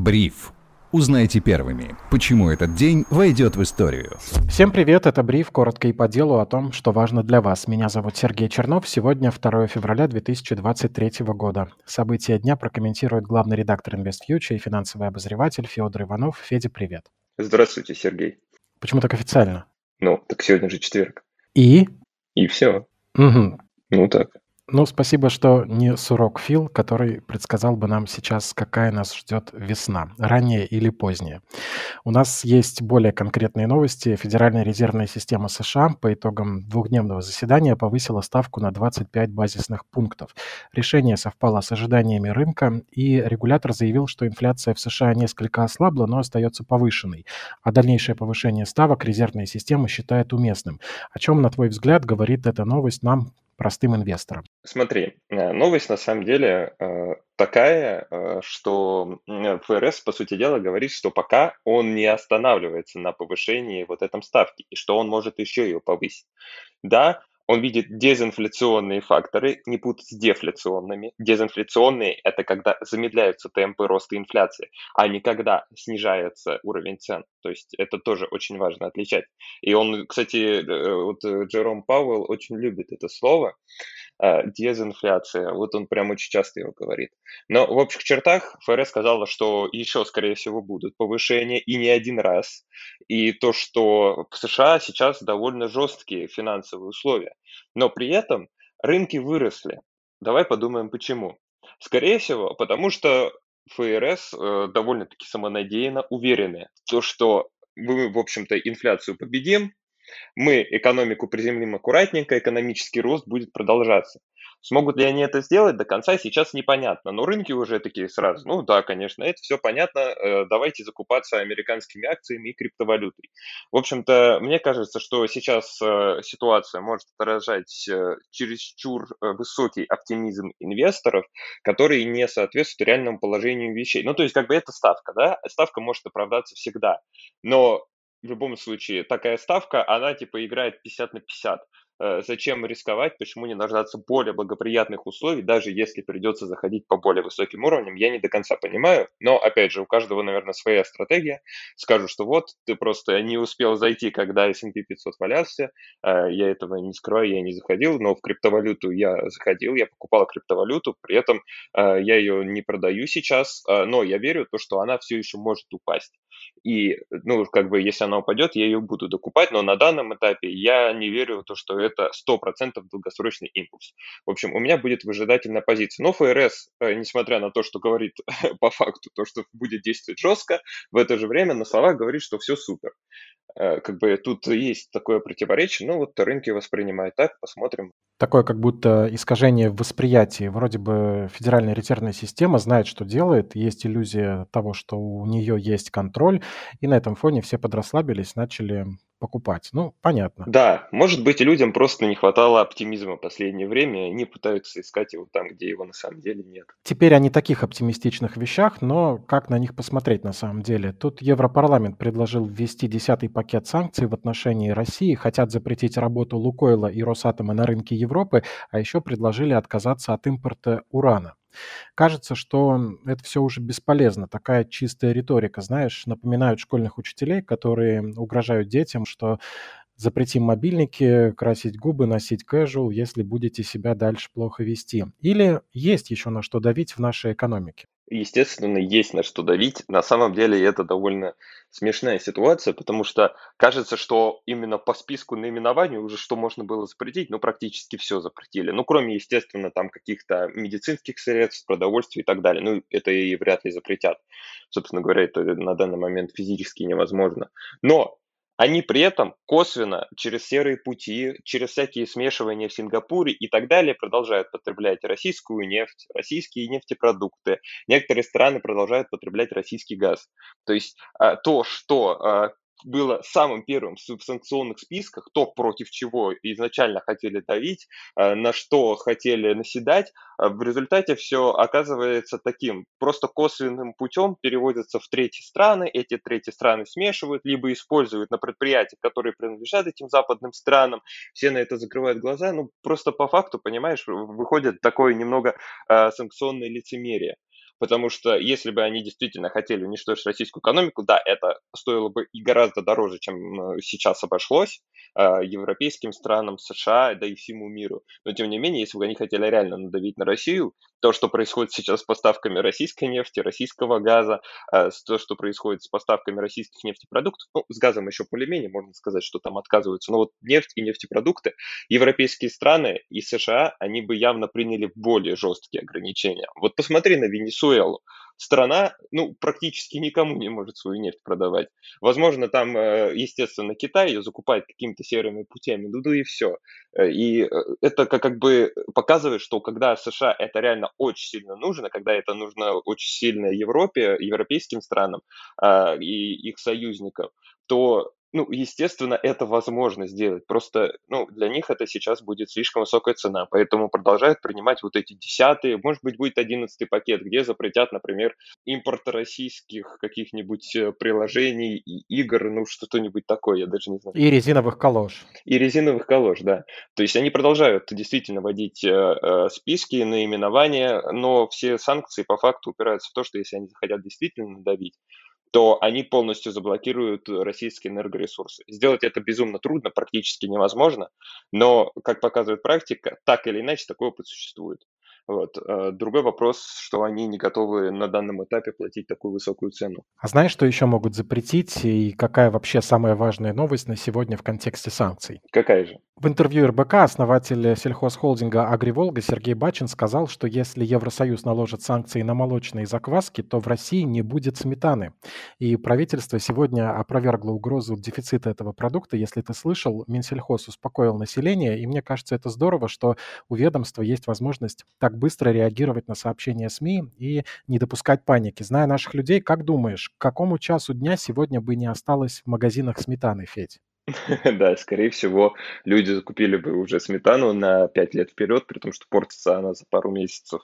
Бриф. Узнайте первыми, почему этот день войдет в историю. Всем привет, это Бриф, коротко и по делу о том, что важно для вас. Меня зовут Сергей Чернов, сегодня 2 февраля 2023 года. События дня прокомментирует главный редактор InvestFuture и финансовый обозреватель Федор Иванов. Федя, привет. Здравствуйте, Сергей. Почему так официально? Ну, так сегодня же четверг. И? И все. Угу. Ну так. Ну, спасибо, что не сурок Фил, который предсказал бы нам сейчас, какая нас ждет весна, ранняя или поздняя. У нас есть более конкретные новости. Федеральная резервная система США по итогам двухдневного заседания повысила ставку на 25 базисных пунктов. Решение совпало с ожиданиями рынка, и регулятор заявил, что инфляция в США несколько ослабла, но остается повышенной. А дальнейшее повышение ставок резервная система считает уместным. О чем, на твой взгляд, говорит эта новость нам, простым инвесторам? Смотри, э, новость на самом деле э, такая, э, что ФРС, по сути дела, говорит, что пока он не останавливается на повышении вот этом ставки, и что он может еще ее повысить. Да, он видит дезинфляционные факторы, не путать с дефляционными. Дезинфляционные – это когда замедляются темпы роста инфляции, а не когда снижается уровень цен. То есть это тоже очень важно отличать. И он, кстати, э, вот э, Джером Пауэлл очень любит это слово, э, дезинфляция. Вот он прям очень часто его говорит. Но в общих чертах ФРС сказала, что еще, скорее всего, будут повышения и не один раз. И то, что в США сейчас довольно жесткие финансовые условия. Но при этом рынки выросли. Давай подумаем, почему. Скорее всего, потому что ФРС э, довольно-таки самонадеянно уверены, то, что мы, в общем-то, инфляцию победим, мы экономику приземлим аккуратненько, экономический рост будет продолжаться. Смогут ли они это сделать до конца, сейчас непонятно. Но рынки уже такие сразу, ну да, конечно, это все понятно, э, давайте закупаться американскими акциями и криптовалютой. В общем-то, мне кажется, что сейчас э, ситуация может отражать э, чересчур высокий оптимизм инвесторов, который не соответствует реальному положению вещей. Ну, то есть, как бы это ставка, да? Ставка может оправдаться всегда. Но в любом случае, такая ставка, она типа играет 50 на 50. Э, зачем рисковать, почему не дождаться более благоприятных условий, даже если придется заходить по более высоким уровням, я не до конца понимаю, но, опять же, у каждого, наверное, своя стратегия. Скажу, что вот, ты просто не успел зайти, когда S&P 500 валялся, э, я этого не скрываю, я не заходил, но в криптовалюту я заходил, я покупал криптовалюту, при этом э, я ее не продаю сейчас, но я верю в то, что она все еще может упасть. И, ну, как бы, если она упадет, я ее буду докупать, но на данном этапе я не верю в то, что это 100% долгосрочный импульс. В общем, у меня будет выжидательная позиция. Но ФРС, э, несмотря на то, что говорит по факту то, что будет действовать жестко, в это же время на словах говорит, что все супер. Э, как бы тут есть такое противоречие, но вот рынки воспринимают так, посмотрим. Такое как будто искажение в восприятии. Вроде бы Федеральная резервная система знает, что делает, есть иллюзия того, что у нее есть контроль, и на этом фоне все подрасслабились, начали покупать. Ну, понятно. Да, может быть, людям просто не хватало оптимизма в последнее время, и они пытаются искать его там, где его на самом деле нет. Теперь о не таких оптимистичных вещах, но как на них посмотреть на самом деле? Тут Европарламент предложил ввести десятый пакет санкций в отношении России, хотят запретить работу Лукойла и Росатома на рынке Европы, а еще предложили отказаться от импорта урана. Кажется, что это все уже бесполезно. Такая чистая риторика, знаешь, напоминают школьных учителей, которые угрожают детям, что запретим мобильники, красить губы, носить casual, если будете себя дальше плохо вести. Или есть еще на что давить в нашей экономике? Естественно, есть на что давить. На самом деле это довольно смешная ситуация, потому что кажется, что именно по списку наименований уже что можно было запретить, ну, практически все запретили. Ну, кроме, естественно, там каких-то медицинских средств, продовольствия и так далее. Ну, это и вряд ли запретят. Собственно говоря, это на данный момент физически невозможно. Но они при этом косвенно через серые пути, через всякие смешивания в Сингапуре и так далее продолжают потреблять российскую нефть, российские нефтепродукты. Некоторые страны продолжают потреблять российский газ. То есть а, то, что а, было самым первым в санкционных списках, то, против чего изначально хотели давить, э, на что хотели наседать, э, в результате все оказывается таким, просто косвенным путем переводятся в третьи страны, эти третьи страны смешивают, либо используют на предприятиях, которые принадлежат этим западным странам, все на это закрывают глаза, ну, просто по факту, понимаешь, выходит такое немного э, санкционное лицемерие. Потому что если бы они действительно хотели уничтожить российскую экономику, да, это стоило бы и гораздо дороже, чем э, сейчас обошлось э, европейским странам, США, да и всему миру. Но тем не менее, если бы они хотели реально надавить на Россию, то, что происходит сейчас с поставками российской нефти, российского газа, э, то, что происходит с поставками российских нефтепродуктов, ну, с газом еще более-менее, можно сказать, что там отказываются, но вот нефть и нефтепродукты, европейские страны и США, они бы явно приняли более жесткие ограничения. Вот посмотри на Венесуэлу. Страна, ну, практически никому не может свою нефть продавать. Возможно, там, э, естественно, Китай ее закупает какими-то серыми путями, ну, да и все. Э, и это как бы показывает, что когда США это реально очень сильно нужно, когда это нужно очень сильно Европе, европейским странам э, и их союзникам, то ну, естественно, это возможно сделать. Просто, ну, для них это сейчас будет слишком высокая цена, поэтому продолжают принимать вот эти десятые, может быть, будет одиннадцатый пакет, где запретят, например, импорт российских каких-нибудь э, приложений и игр, ну, что-нибудь такое, я даже не знаю. И резиновых калош. И резиновых калош, да. То есть они продолжают действительно вводить э, э, списки, наименования, но все санкции по факту упираются в то, что если они захотят действительно давить, то они полностью заблокируют российские энергоресурсы. Сделать это безумно трудно, практически невозможно, но, как показывает практика, так или иначе такой опыт существует. Вот. Э, другой вопрос, что они не готовы на данном этапе платить такую высокую цену. А знаешь, что еще могут запретить и какая вообще самая важная новость на сегодня в контексте санкций? Какая же? В интервью РБК основатель сельхозхолдинга «Агриволга» Сергей Бачин сказал, что если Евросоюз наложит санкции на молочные закваски, то в России не будет сметаны. И правительство сегодня опровергло угрозу дефицита этого продукта. Если ты слышал, Минсельхоз успокоил население, и мне кажется, это здорово, что у ведомства есть возможность так быстро реагировать на сообщения СМИ и не допускать паники. Зная наших людей, как думаешь, к какому часу дня сегодня бы не осталось в магазинах сметаны, Федь? Да, скорее всего, люди закупили бы уже сметану на 5 лет вперед, при том, что портится она за пару месяцев.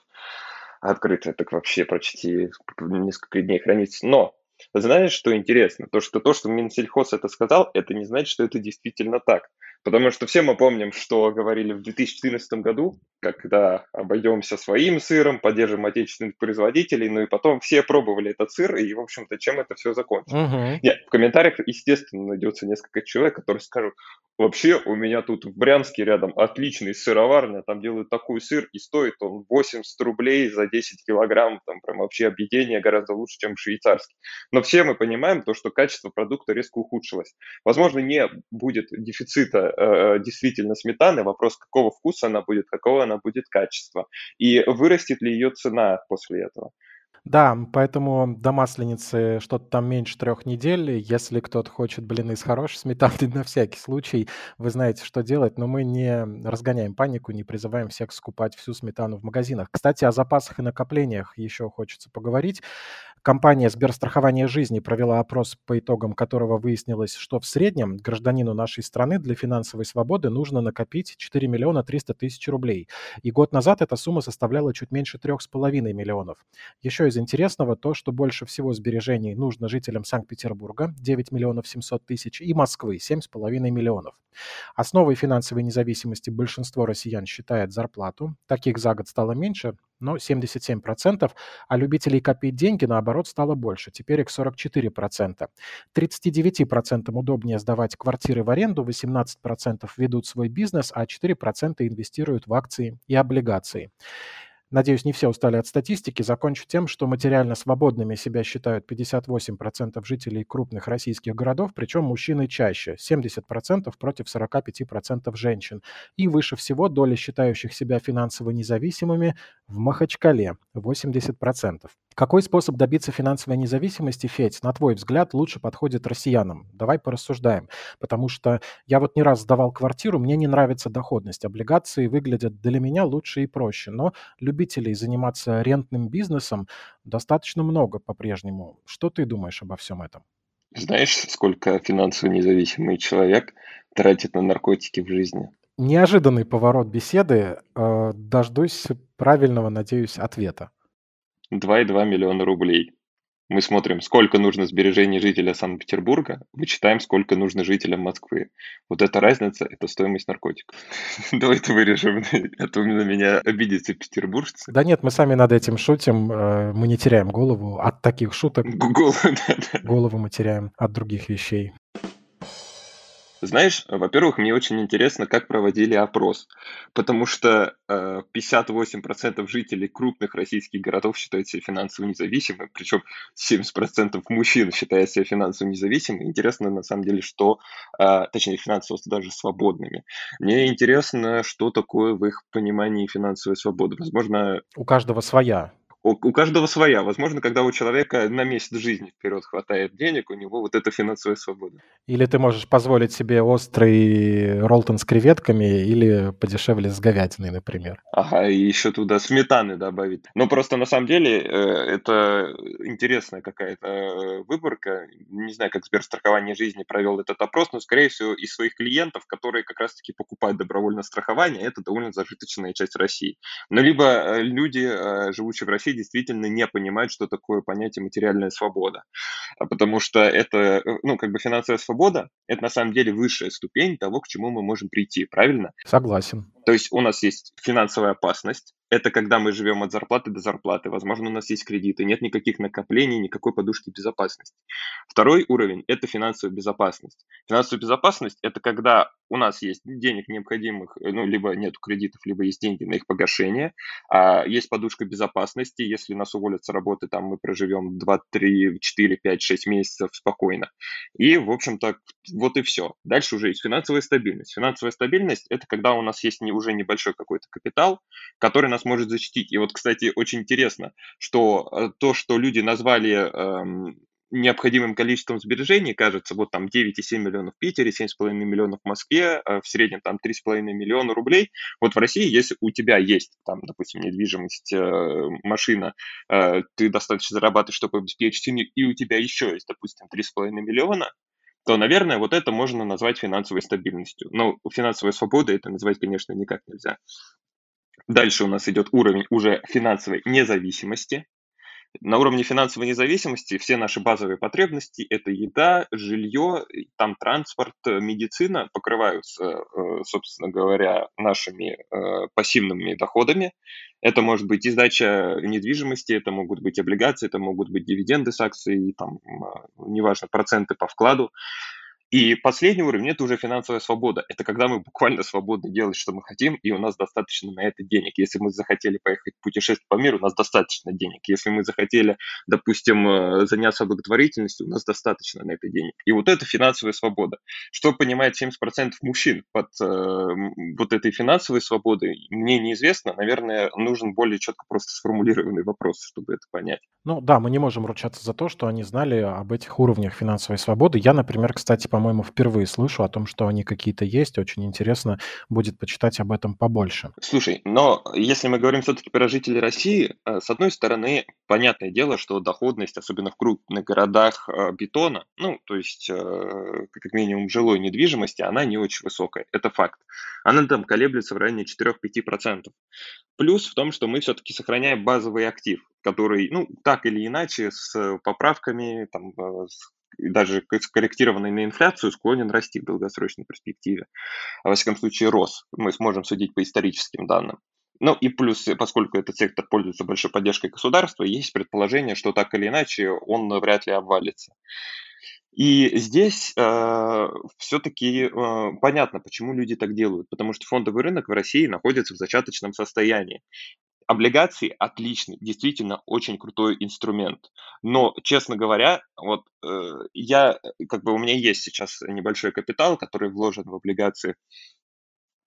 Открытая так вообще почти несколько дней хранится. Но знаешь, что интересно? То, что то, что Минсельхоз это сказал, это не значит, что это действительно так. Потому что все мы помним, что говорили в 2014 году, когда обойдемся своим сыром, поддержим отечественных производителей, ну и потом все пробовали этот сыр, и, в общем-то, чем это все закончилось. Угу. Нет, в комментариях, естественно, найдется несколько человек, которые скажут, вообще у меня тут в Брянске рядом отличный сыроварня, там делают такой сыр, и стоит он 80 рублей за 10 килограмм, там прям вообще объедение гораздо лучше, чем швейцарский. Но все мы понимаем то, что качество продукта резко ухудшилось. Возможно, не будет дефицита э, действительно сметаны, вопрос, какого вкуса она будет, какого она будет качества, и вырастет ли ее цена после этого. Да, поэтому до Масленицы что-то там меньше трех недель. Если кто-то хочет блины с хорошей сметаной, на всякий случай, вы знаете, что делать, но мы не разгоняем панику, не призываем всех скупать всю сметану в магазинах. Кстати, о запасах и накоплениях еще хочется поговорить. Компания Сберстрахования жизни провела опрос, по итогам которого выяснилось, что в среднем гражданину нашей страны для финансовой свободы нужно накопить 4 миллиона 300 тысяч рублей. И год назад эта сумма составляла чуть меньше 3,5 миллионов. Еще из интересного то, что больше всего сбережений нужно жителям Санкт-Петербурга 9 миллионов 700 тысяч и Москвы 7,5 миллионов. Основой финансовой независимости большинство россиян считает зарплату. Таких за год стало меньше, но 77%, а любителей копить деньги, наоборот, стало больше. Теперь их 44%. 39% удобнее сдавать квартиры в аренду, 18% ведут свой бизнес, а 4% инвестируют в акции и облигации. Надеюсь, не все устали от статистики. Закончу тем, что материально свободными себя считают 58% жителей крупных российских городов, причем мужчины чаще, 70% против 45% женщин. И выше всего доля считающих себя финансово независимыми в Махачкале, 80%. Какой способ добиться финансовой независимости, Федь, на твой взгляд, лучше подходит россиянам? Давай порассуждаем. Потому что я вот не раз сдавал квартиру, мне не нравится доходность. Облигации выглядят для меня лучше и проще. Но любителей заниматься рентным бизнесом достаточно много по-прежнему. Что ты думаешь обо всем этом? Знаешь, сколько финансово независимый человек тратит на наркотики в жизни? Неожиданный поворот беседы. Э, дождусь правильного, надеюсь, ответа. 2,2 миллиона рублей. Мы смотрим, сколько нужно сбережений жителя Санкт-Петербурга, вычитаем, сколько нужно жителям Москвы. Вот эта разница – это стоимость наркотиков. Давайте вырежем, это на меня обидятся петербуржцы. Да нет, мы сами над этим шутим, э, мы не теряем голову от таких шуток. Голову мы теряем от других вещей. Знаешь, во-первых, мне очень интересно, как проводили опрос, потому что э, 58% жителей крупных российских городов считают себя финансово независимыми, причем 70% мужчин считают себя финансово независимыми. Интересно, на самом деле, что, э, точнее, финансово даже свободными. Мне интересно, что такое в их понимании финансовая свобода. Возможно... У каждого своя у, у каждого своя. Возможно, когда у человека на месяц жизни вперед хватает денег, у него вот эта финансовая свобода. Или ты можешь позволить себе острый роллтон с креветками или подешевле с говядиной, например. Ага, и еще туда сметаны добавить. Но просто на самом деле э, это интересная какая-то э, выборка. Не знаю, как Сберстрахование жизни провел этот опрос, но, скорее всего, из своих клиентов, которые как раз-таки покупают добровольное страхование, это довольно зажиточная часть России. Но либо э, люди, живущие в России, действительно не понимают, что такое понятие материальная свобода. А потому что это, э, ну, как бы финансовая свобода, это на самом деле высшая ступень того, к чему мы можем прийти, правильно? Согласен. То есть у нас есть финансовая опасность, это когда мы живем от зарплаты до зарплаты. Возможно, у нас есть кредиты, нет никаких накоплений, никакой подушки безопасности. Второй уровень – это финансовая безопасность. Финансовая безопасность – это когда у нас есть денег необходимых, э, ну, либо нет кредитов, либо есть деньги на их погашение, а есть подушка безопасности, если нас уволят с работы, там мы проживем 2, 3, 4, 5, 6 месяцев спокойно. И, в общем-то, вот и все. Дальше уже есть финансовая стабильность. Финансовая стабильность – это когда у нас есть не, уже небольшой какой-то капитал, который нас может защитить. И вот, кстати, очень интересно, что э, то, что люди назвали эм, необходимым количеством сбережений, кажется, вот там 9,7 миллионов в Питере, 7,5 миллионов в Москве, э, в среднем там 3,5 миллиона рублей. Вот в России, если у тебя есть там, допустим, недвижимость, э, машина, э, ты достаточно зарабатываешь, чтобы обеспечить семью, и у тебя еще есть, допустим, 3,5 миллиона, то, наверное, вот это можно назвать финансовой стабильностью. Но финансовой свободой это назвать, конечно, никак нельзя. Дальше у нас идет уровень уже финансовой независимости. На уровне финансовой независимости все наши базовые потребности – это еда, жилье, там транспорт, медицина покрываются, э, собственно говоря, нашими э, пассивными доходами. Это может быть и сдача недвижимости, это могут быть облигации, это могут быть дивиденды с акций, там, э, неважно, проценты по вкладу. И последний уровень – это уже финансовая свобода. Это когда мы буквально свободны делать, что мы хотим, и у нас достаточно на это денег. Если мы захотели поехать путешествовать по миру, у нас достаточно денег. Если мы захотели, допустим, э, заняться благотворительностью, у нас достаточно на это денег. И вот это финансовая свобода. Что понимает 70% мужчин под э, вот этой финансовой свободой, мне неизвестно. Наверное, нужен более четко просто сформулированный вопрос, чтобы это понять. Ну да, мы не можем ручаться за то, что они знали об этих уровнях финансовой свободы. Я, например, кстати, по-моему, впервые слышу о том, что они какие-то есть. Очень интересно будет почитать об этом побольше. Слушай, но если мы говорим все-таки про жителей России, э, с одной стороны, понятное дело, что доходность, особенно в крупных городах э, бетона, ну, то есть э, как минимум жилой недвижимости, она не очень высокая. Это факт. Она там колеблется в районе 4-5%. Плюс в том, что мы все-таки сохраняем базовый актив, который, ну, так или иначе, с поправками, там, с даже скорректированный на инфляцию, склонен расти в долгосрочной перспективе. А во всяком случае, рос. Мы сможем судить по историческим данным. Ну и плюс, поскольку этот сектор пользуется большой поддержкой государства, есть предположение, что так или иначе он вряд ли обвалится. И здесь э, все-таки э, понятно, почему люди так делают, потому что фондовый рынок в России находится в зачаточном состоянии. Облигации отличный, действительно очень крутой инструмент. Но, честно говоря, вот э, я, э, как бы у меня есть сейчас небольшой капитал, который вложен в облигации,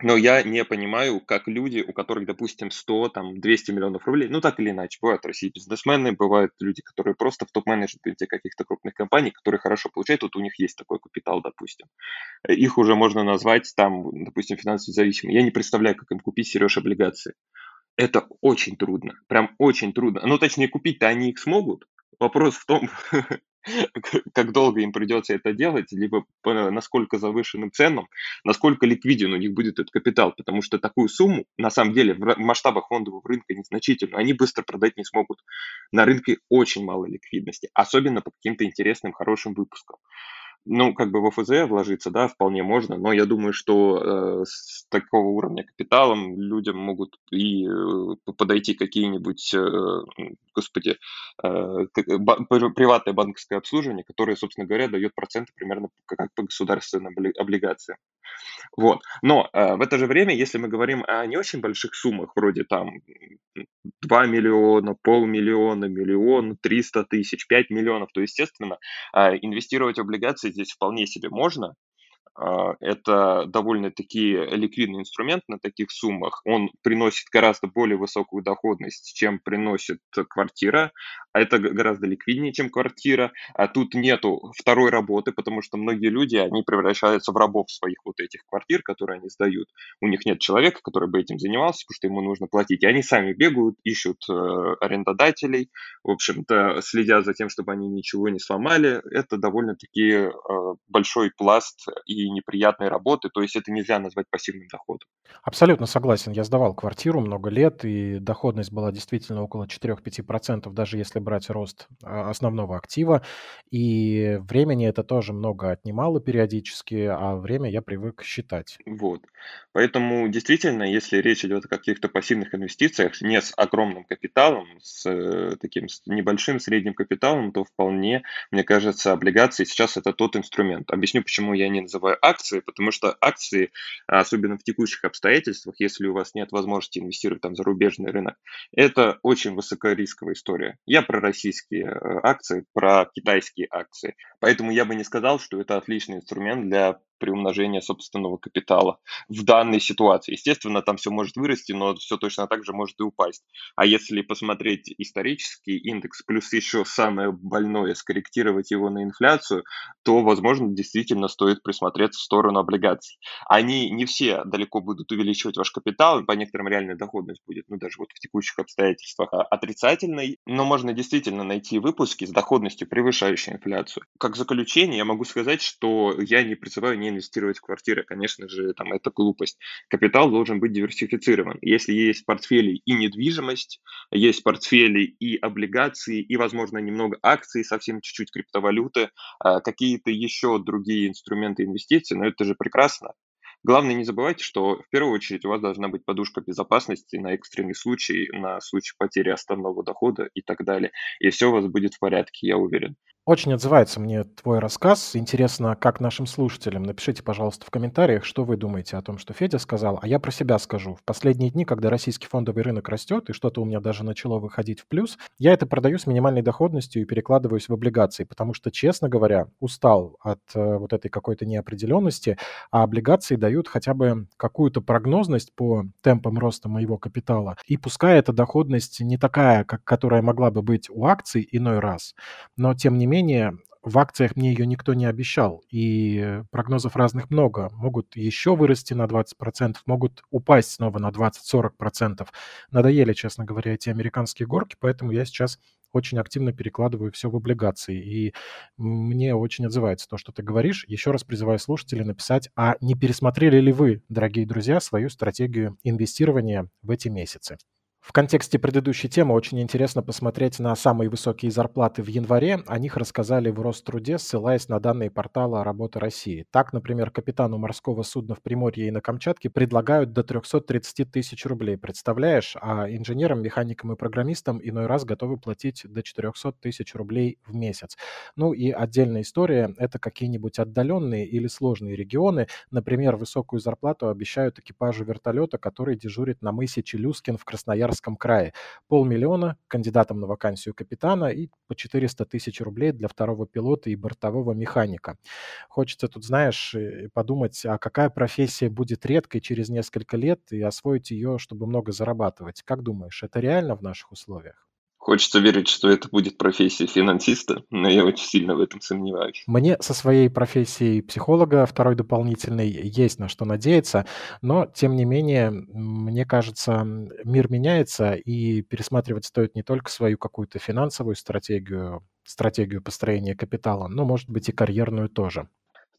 но я не понимаю, как люди, у которых, допустим, 100, там, 200 миллионов рублей, ну, так или иначе, бывают в России бизнесмены, бывают люди, которые просто в топ-менеджменте каких-то крупных компаний, которые хорошо получают, вот у них есть такой капитал, допустим. Их уже можно назвать, там, допустим, финансово зависимыми. Я не представляю, как им купить, Сереж, облигации. Это очень трудно, прям очень трудно. Ну, точнее, купить-то они их смогут. Вопрос в том, как долго им придется это делать, либо насколько завышенным ценам, насколько ликвиден у них будет этот капитал, потому что такую сумму, на самом деле, в масштабах фондового рынка незначительно, они быстро продать не смогут. На рынке очень мало ликвидности, особенно по каким-то интересным, хорошим выпускам. Ну, как бы в ОФЗ вложиться, да, вполне можно, но я думаю, что э, с такого уровня капиталом людям могут и э, подойти какие-нибудь, э, господи, э, ба- приватное банковское обслуживание, которое, собственно говоря, дает проценты примерно как по государственным облигациям. Вот. Но э, в это же время, если мы говорим о не очень больших суммах, вроде там 2 миллиона, полмиллиона, миллион, 300 тысяч, 5 миллионов, то, естественно, э, инвестировать в облигации здесь вполне себе можно, это довольно-таки ликвидный инструмент на таких суммах. Он приносит гораздо более высокую доходность, чем приносит квартира, а это гораздо ликвиднее, чем квартира. А тут нету второй работы, потому что многие люди, они превращаются в рабов своих вот этих квартир, которые они сдают. У них нет человека, который бы этим занимался, потому что ему нужно платить. И они сами бегают, ищут э, арендодателей, в общем-то, следя за тем, чтобы они ничего не сломали. Это довольно-таки э, большой пласт и неприятной работы, то есть это нельзя назвать пассивным доходом. Абсолютно согласен. Я сдавал квартиру много лет, и доходность была действительно около 4-5%, даже если брать рост а, основного актива. И времени это тоже много отнимало периодически, а время я привык считать. Вот. Поэтому действительно, если речь идет о каких-то пассивных инвестициях, не с огромным капиталом, с э, таким с небольшим средним капиталом, то вполне, мне кажется, облигации сейчас это тот инструмент. Объясню, почему я не называю акции, потому что акции, особенно в текущих обстоятельствах, если у вас нет возможности инвестировать там в зарубежный рынок, это очень высокорисковая история. Я про российские э, акции, про китайские акции. Поэтому я бы не сказал, что это отличный инструмент для приумножения собственного капитала в данной ситуации. Естественно, там все может вырасти, но все точно так же может и упасть. А если посмотреть исторический индекс, плюс еще самое больное, скорректировать его на инфляцию, то, возможно, действительно стоит присмотреться в сторону облигаций. Они не все далеко будут увеличивать ваш капитал, по некоторым реальная доходность будет, ну, даже вот в текущих обстоятельствах а, отрицательной, но можно действительно найти выпуски с доходностью, превышающей инфляцию. Как заключение я могу сказать, что я не призываю не инвестировать в квартиры. Конечно же, там это глупость. Капитал должен быть диверсифицирован. Если есть в портфеле и недвижимость, есть портфели и облигации, и, возможно, немного акций, совсем чуть-чуть криптовалюты, а, какие-то еще другие инструменты инвестиций, но это же прекрасно. Главное, не забывайте, что в первую очередь у вас должна быть подушка безопасности на экстренный случай, на случай потери основного дохода и так далее. И все у вас будет в порядке, я уверен. Очень отзывается мне твой рассказ. Интересно, как нашим слушателям. Напишите, пожалуйста, в комментариях, что вы думаете о том, что Федя сказал. А я про себя скажу. В последние дни, когда российский фондовый рынок растет, и что-то у меня даже начало выходить в плюс, я это продаю с минимальной доходностью и перекладываюсь в облигации, потому что, честно говоря, устал от э, вот этой какой-то неопределенности, а облигации дают хотя бы какую-то прогнозность по темпам роста моего капитала. И пускай эта доходность не такая, как которая могла бы быть у акций иной раз, но тем не менее менее, в акциях мне ее никто не обещал, и прогнозов разных много. Могут еще вырасти на 20%, могут упасть снова на 20-40%. Надоели, честно говоря, эти американские горки, поэтому я сейчас очень активно перекладываю все в облигации. И мне очень отзывается то, что ты говоришь. Еще раз призываю слушателей написать, а не пересмотрели ли вы, дорогие друзья, свою стратегию инвестирования в эти месяцы? В контексте предыдущей темы очень интересно посмотреть на самые высокие зарплаты в январе. О них рассказали в Роструде, ссылаясь на данные портала «Работа России». Так, например, капитану морского судна в Приморье и на Камчатке предлагают до 330 тысяч рублей. Представляешь? А инженерам, механикам и программистам иной раз готовы платить до 400 тысяч рублей в месяц. Ну и отдельная история – это какие-нибудь отдаленные или сложные регионы. Например, высокую зарплату обещают экипажу вертолета, который дежурит на мысе Челюскин в Красноярске Красноярском крае. Полмиллиона кандидатам на вакансию капитана и по 400 тысяч рублей для второго пилота и бортового механика. Хочется тут, знаешь, э, подумать, а какая профессия будет редкой через несколько лет и освоить ее, чтобы много зарабатывать. Как думаешь, это реально в наших условиях? Хочется верить, что это будет профессия финансиста, но я очень сильно в этом сомневаюсь. Мне со своей профессией психолога, второй дополнительной, есть на что надеяться, но, тем не менее, мне кажется, мир меняется, и пересматривать стоит не только свою какую-то финансовую стратегию, стратегию построения капитала, но, может быть, и карьерную тоже.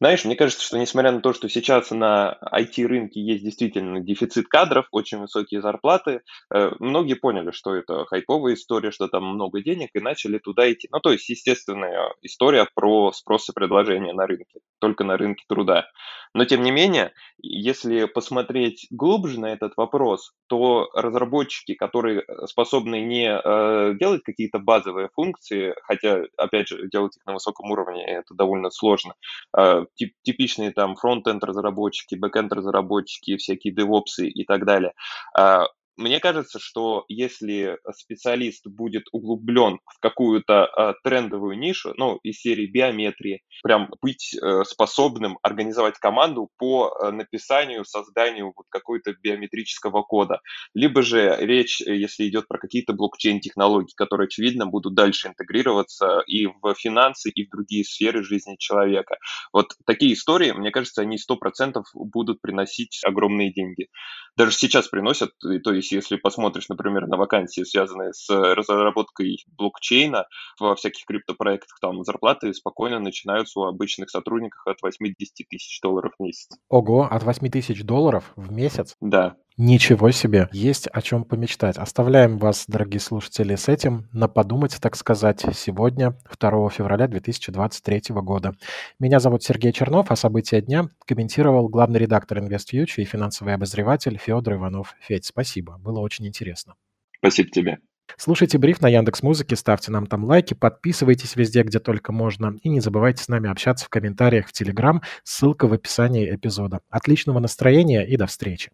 Знаешь, мне кажется, что несмотря на то, что сейчас на IT-рынке есть действительно дефицит кадров, очень высокие зарплаты, э, многие поняли, что это хайповая история, что там много денег, и начали туда идти. Ну, то есть, естественная история про спрос и предложение на рынке, только на рынке труда. Но, тем не менее, если посмотреть глубже на этот вопрос, то разработчики, которые способны не э, делать какие-то базовые функции, хотя, опять же, делать их на высоком уровне это довольно сложно, э, тип, типичные там фронт-энд разработчики, бэк-энд разработчики, всякие девопсы и так далее, а, мне кажется, что если специалист будет углублен в какую-то э, трендовую нишу, ну, из серии биометрии, прям быть э, способным организовать команду по э, написанию, созданию вот какой-то биометрического кода. Либо же речь, э, если идет про какие-то блокчейн-технологии, которые, очевидно, будут дальше интегрироваться и в финансы, и в другие сферы жизни человека. Вот такие истории, мне кажется, они 100% будут приносить огромные деньги. Даже сейчас приносят, то есть если посмотришь, например, на вакансии, связанные с разработкой блокчейна во всяких криптопроектах, там зарплаты спокойно начинаются у обычных сотрудников от 80 тысяч долларов в месяц. Ого, от 8 тысяч долларов в месяц? Да. Ничего себе! Есть о чем помечтать. Оставляем вас, дорогие слушатели, с этим на подумать, так сказать, сегодня, 2 февраля 2023 года. Меня зовут Сергей Чернов, а события дня комментировал главный редактор InvestFuture и финансовый обозреватель Федор Иванов. Федь, спасибо, было очень интересно. Спасибо тебе. Слушайте бриф на Яндекс Музыке, ставьте нам там лайки, подписывайтесь везде, где только можно, и не забывайте с нами общаться в комментариях в Телеграм, ссылка в описании эпизода. Отличного настроения и до встречи.